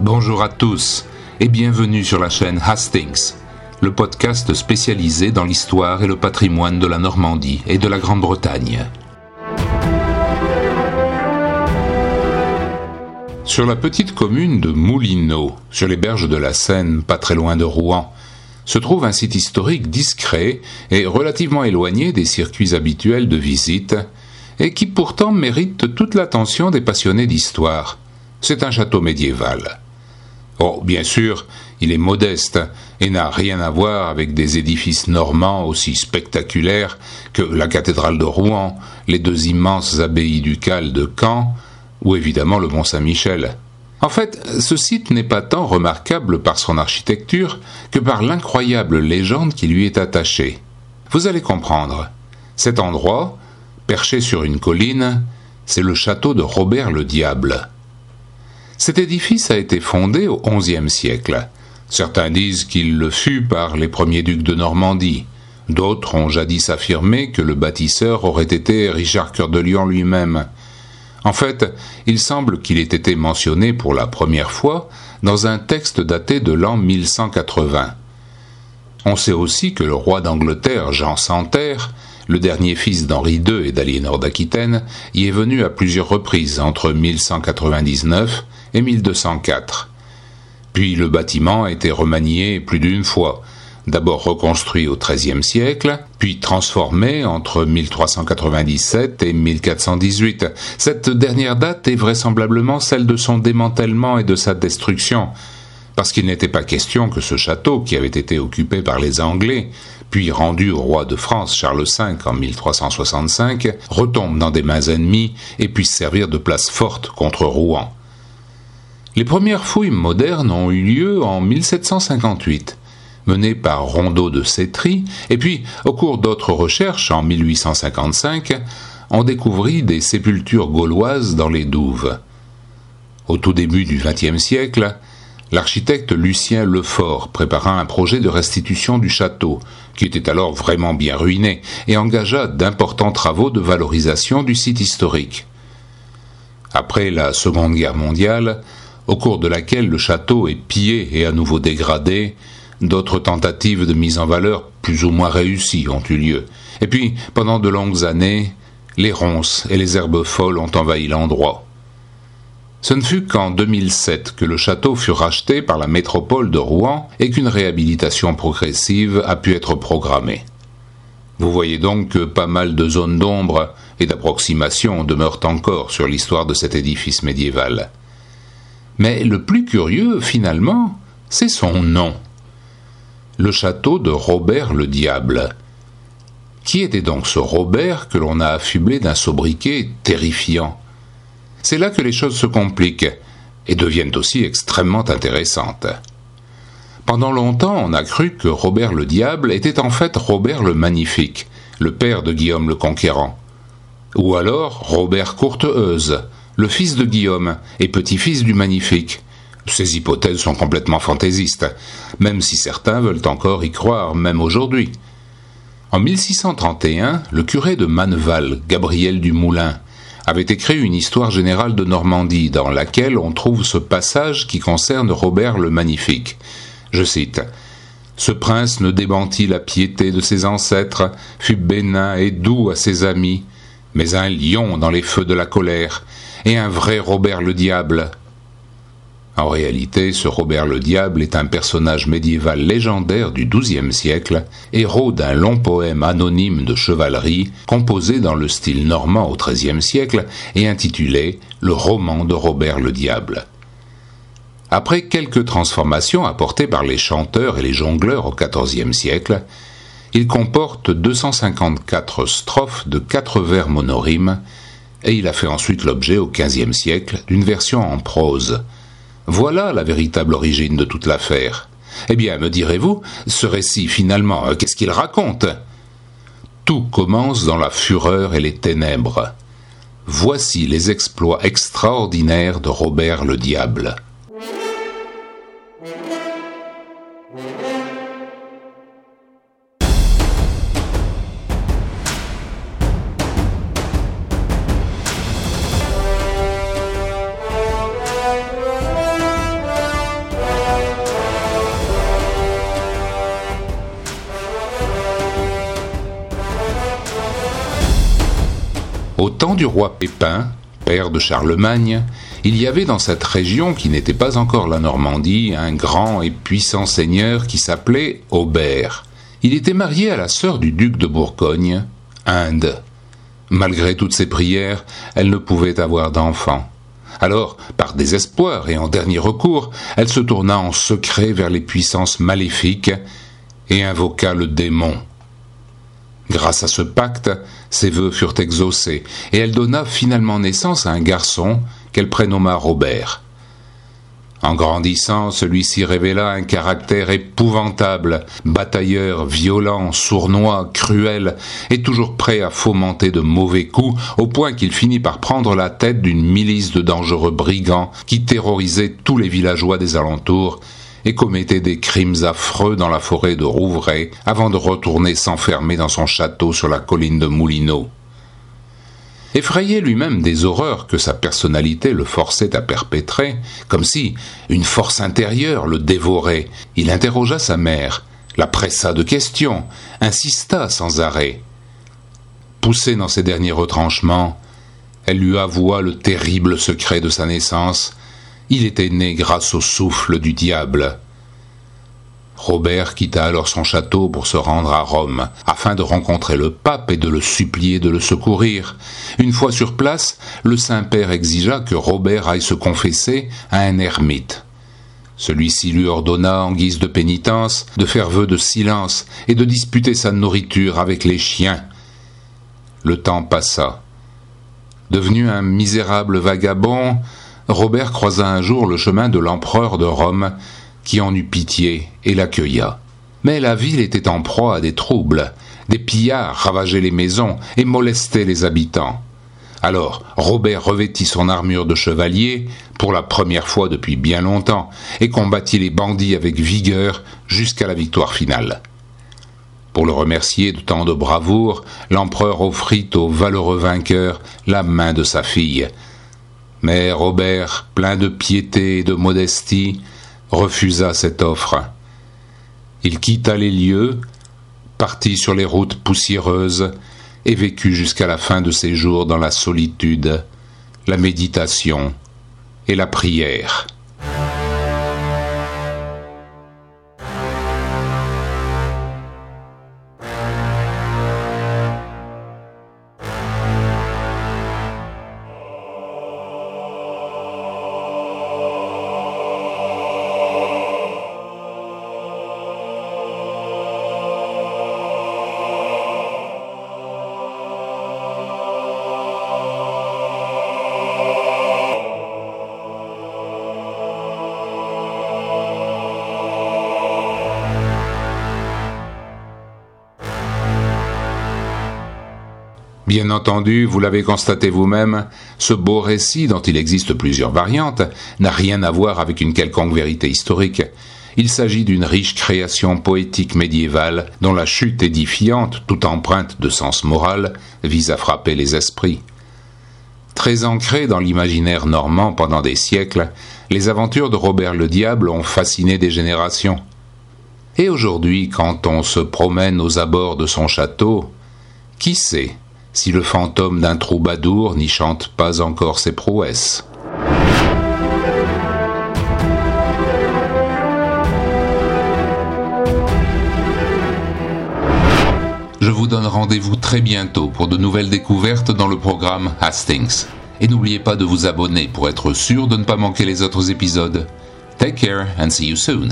Bonjour à tous et bienvenue sur la chaîne Hastings, le podcast spécialisé dans l'histoire et le patrimoine de la Normandie et de la Grande-Bretagne. Sur la petite commune de Moulineau, sur les berges de la Seine, pas très loin de Rouen, se trouve un site historique discret et relativement éloigné des circuits habituels de visite, et qui pourtant mérite toute l'attention des passionnés d'histoire. C'est un château médiéval. Oh, bien sûr, il est modeste et n'a rien à voir avec des édifices normands aussi spectaculaires que la cathédrale de Rouen, les deux immenses abbayes ducales de Caen, ou évidemment le Mont Saint-Michel. En fait, ce site n'est pas tant remarquable par son architecture que par l'incroyable légende qui lui est attachée. Vous allez comprendre. Cet endroit, perché sur une colline, c'est le château de Robert le Diable. Cet édifice a été fondé au XIe siècle. Certains disent qu'il le fut par les premiers ducs de Normandie. D'autres ont jadis affirmé que le bâtisseur aurait été Richard Cœur de Lion lui-même. En fait, il semble qu'il ait été mentionné pour la première fois dans un texte daté de l'an 1180. On sait aussi que le roi d'Angleterre, Jean Santerre, le dernier fils d'Henri II et d'Aliénor d'Aquitaine, y est venu à plusieurs reprises entre 1199 et 1204. Puis le bâtiment a été remanié plus d'une fois, d'abord reconstruit au XIIIe siècle, puis transformé entre 1397 et 1418. Cette dernière date est vraisemblablement celle de son démantèlement et de sa destruction, parce qu'il n'était pas question que ce château, qui avait été occupé par les Anglais, puis rendu au roi de France Charles V en 1365, retombe dans des mains ennemies et puisse servir de place forte contre Rouen. Les premières fouilles modernes ont eu lieu en 1758, menées par Rondeau de Cétry, et puis, au cours d'autres recherches, en 1855, on découvrit des sépultures gauloises dans les douves. Au tout début du XXe siècle, l'architecte Lucien Lefort prépara un projet de restitution du château, qui était alors vraiment bien ruiné, et engagea d'importants travaux de valorisation du site historique. Après la Seconde Guerre mondiale, au cours de laquelle le château est pillé et à nouveau dégradé, d'autres tentatives de mise en valeur plus ou moins réussies ont eu lieu. Et puis, pendant de longues années, les ronces et les herbes folles ont envahi l'endroit. Ce ne fut qu'en 2007 que le château fut racheté par la métropole de Rouen et qu'une réhabilitation progressive a pu être programmée. Vous voyez donc que pas mal de zones d'ombre et d'approximation demeurent encore sur l'histoire de cet édifice médiéval. Mais le plus curieux, finalement, c'est son nom. Le château de Robert le Diable. Qui était donc ce Robert que l'on a affublé d'un sobriquet terrifiant? C'est là que les choses se compliquent et deviennent aussi extrêmement intéressantes. Pendant longtemps, on a cru que Robert le Diable était en fait Robert le Magnifique, le père de Guillaume le Conquérant. Ou alors Robert Courteheuse, le fils de Guillaume et petit-fils du Magnifique. Ces hypothèses sont complètement fantaisistes, même si certains veulent encore y croire, même aujourd'hui. En 1631, le curé de Manneval, Gabriel du Moulin, avait écrit une histoire générale de Normandie dans laquelle on trouve ce passage qui concerne Robert le Magnifique. Je cite Ce prince ne démentit la piété de ses ancêtres, fut bénin et doux à ses amis, mais un lion dans les feux de la colère, et un vrai Robert le Diable. En réalité, ce Robert le Diable est un personnage médiéval légendaire du XIIe siècle, héros d'un long poème anonyme de chevalerie composé dans le style normand au XIIIe siècle et intitulé Le roman de Robert le Diable. Après quelques transformations apportées par les chanteurs et les jongleurs au XIVe siècle, il comporte 254 strophes de quatre vers monorimes et il a fait ensuite l'objet au XVe siècle d'une version en prose. Voilà la véritable origine de toute l'affaire. Eh bien, me direz-vous, ce récit finalement, euh, qu'est-ce qu'il raconte? Tout commence dans la fureur et les ténèbres. Voici les exploits extraordinaires de Robert le Diable. Du roi Pépin, père de Charlemagne, il y avait dans cette région qui n'était pas encore la Normandie un grand et puissant seigneur qui s'appelait Aubert. Il était marié à la sœur du duc de Bourgogne, Inde. Malgré toutes ses prières, elle ne pouvait avoir d'enfant. Alors, par désespoir et en dernier recours, elle se tourna en secret vers les puissances maléfiques et invoqua le démon. Grâce à ce pacte, ses vœux furent exaucés, et elle donna finalement naissance à un garçon qu'elle prénomma Robert. En grandissant, celui-ci révéla un caractère épouvantable, batailleur, violent, sournois, cruel, et toujours prêt à fomenter de mauvais coups, au point qu'il finit par prendre la tête d'une milice de dangereux brigands qui terrorisaient tous les villageois des alentours et commettait des crimes affreux dans la forêt de Rouvray avant de retourner s'enfermer dans son château sur la colline de Moulineau. Effrayé lui-même des horreurs que sa personnalité le forçait à perpétrer, comme si une force intérieure le dévorait, il interrogea sa mère, la pressa de questions, insista sans arrêt. Poussé dans ses derniers retranchements, elle lui avoua le terrible secret de sa naissance. Il était né grâce au souffle du diable. Robert quitta alors son château pour se rendre à Rome, afin de rencontrer le pape et de le supplier de le secourir. Une fois sur place, le Saint-Père exigea que Robert aille se confesser à un ermite. Celui-ci lui ordonna, en guise de pénitence, de faire vœu de silence et de disputer sa nourriture avec les chiens. Le temps passa. Devenu un misérable vagabond, Robert croisa un jour le chemin de l'empereur de Rome, qui en eut pitié et l'accueilla. Mais la ville était en proie à des troubles. Des pillards ravageaient les maisons et molestaient les habitants. Alors Robert revêtit son armure de chevalier, pour la première fois depuis bien longtemps, et combattit les bandits avec vigueur jusqu'à la victoire finale. Pour le remercier de tant de bravoure, l'empereur offrit au valeureux vainqueur la main de sa fille. Mais Robert, plein de piété et de modestie, refusa cette offre. Il quitta les lieux, partit sur les routes poussiéreuses et vécut jusqu'à la fin de ses jours dans la solitude, la méditation et la prière. Bien entendu, vous l'avez constaté vous-même, ce beau récit, dont il existe plusieurs variantes, n'a rien à voir avec une quelconque vérité historique. Il s'agit d'une riche création poétique médiévale dont la chute édifiante, tout empreinte de sens moral, vise à frapper les esprits. Très ancrées dans l'imaginaire normand pendant des siècles, les aventures de Robert le Diable ont fasciné des générations. Et aujourd'hui, quand on se promène aux abords de son château, qui sait si le fantôme d'un troubadour n'y chante pas encore ses prouesses. Je vous donne rendez-vous très bientôt pour de nouvelles découvertes dans le programme Hastings. Et n'oubliez pas de vous abonner pour être sûr de ne pas manquer les autres épisodes. Take care and see you soon.